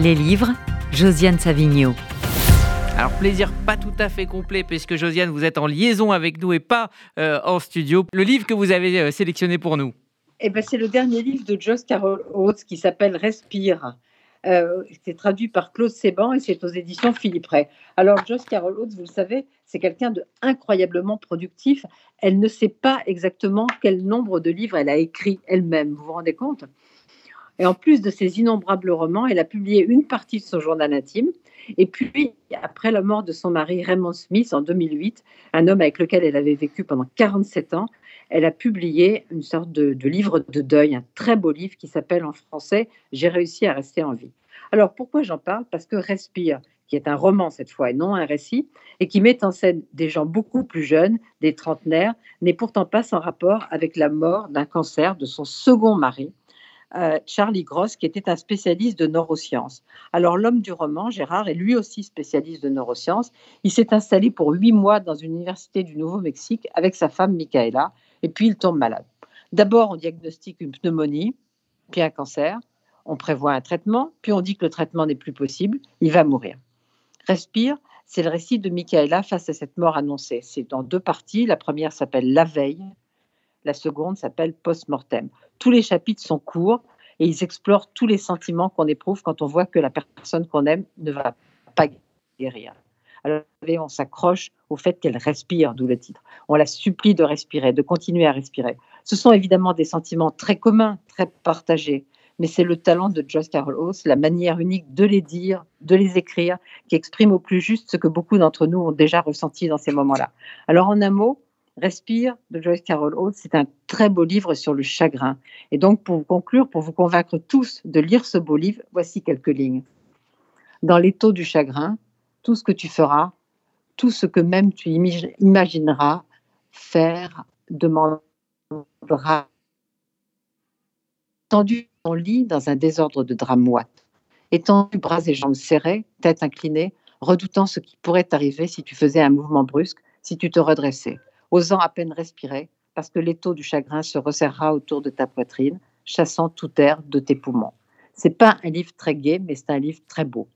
Les livres, Josiane Savigno. Alors plaisir pas tout à fait complet puisque Josiane vous êtes en liaison avec nous et pas euh, en studio. Le livre que vous avez euh, sélectionné pour nous. Eh ben, c'est le dernier livre de Joss Carol Oates qui s'appelle Respire. Euh, c'est traduit par Claude Séban et c'est aux éditions Philippe Ray. Alors, Joss Carol Oates, vous le savez, c'est quelqu'un de incroyablement productif. Elle ne sait pas exactement quel nombre de livres elle a écrit elle-même. Vous vous rendez compte? Et en plus de ses innombrables romans, elle a publié une partie de son journal intime. Et puis, après la mort de son mari Raymond Smith en 2008, un homme avec lequel elle avait vécu pendant 47 ans, elle a publié une sorte de, livre de deuil, un très beau livre qui s'appelle en français J'ai réussi à rester en vie. Alors pourquoi j'en parle? Parce que Respire, qui est un roman cette fois et non un récit, et qui met en scène des gens beaucoup plus jeunes, des trentenaires, n'est pourtant pas sans rapport avec la mort d'un cancer de son second mari, euh, Charlie Gross, qui était un spécialiste de neurosciences. Alors l'homme du roman, Gérard, est lui aussi spécialiste de neurosciences. Il s'est installé pour huit mois dans une université du Nouveau-Mexique avec sa femme Michaela, et puis il tombe malade. D'abord, on diagnostique une pneumonie, puis un cancer. On prévoit un traitement, puis on dit que le traitement n'est plus possible, il va mourir. Respire, c'est le récit de Michaela face à cette mort annoncée. C'est dans deux parties. La première s'appelle La veille, la seconde s'appelle Post-mortem. Tous les chapitres sont courts et ils explorent tous les sentiments qu'on éprouve quand on voit que la personne qu'on aime ne va pas guérir. Alors, on s'accroche au fait qu'elle respire, d'où le titre. On la supplie de respirer, de continuer à respirer. Ce sont évidemment des sentiments très communs, très partagés, mais c'est le talent de Joyce Carol Oates, la manière unique de les dire, de les écrire, qui exprime au plus juste ce que beaucoup d'entre nous ont déjà ressenti dans ces moments-là. Alors, en un mot, Respire de Joyce Carol Oates, c'est un très beau livre sur le chagrin. Et donc, pour vous conclure, pour vous convaincre tous de lire ce beau livre, voici quelques lignes. Dans l'étau du chagrin, tout ce que tu feras, tout ce que même tu imagineras faire, demandera. Tendu ton lit dans un désordre de drap moite, étendu bras et jambes serrés, tête inclinée, redoutant ce qui pourrait t'arriver si tu faisais un mouvement brusque, si tu te redressais, osant à peine respirer, parce que l'étau du chagrin se resserrera autour de ta poitrine, chassant tout air de tes poumons. C'est pas un livre très gai, mais c'est un livre très beau.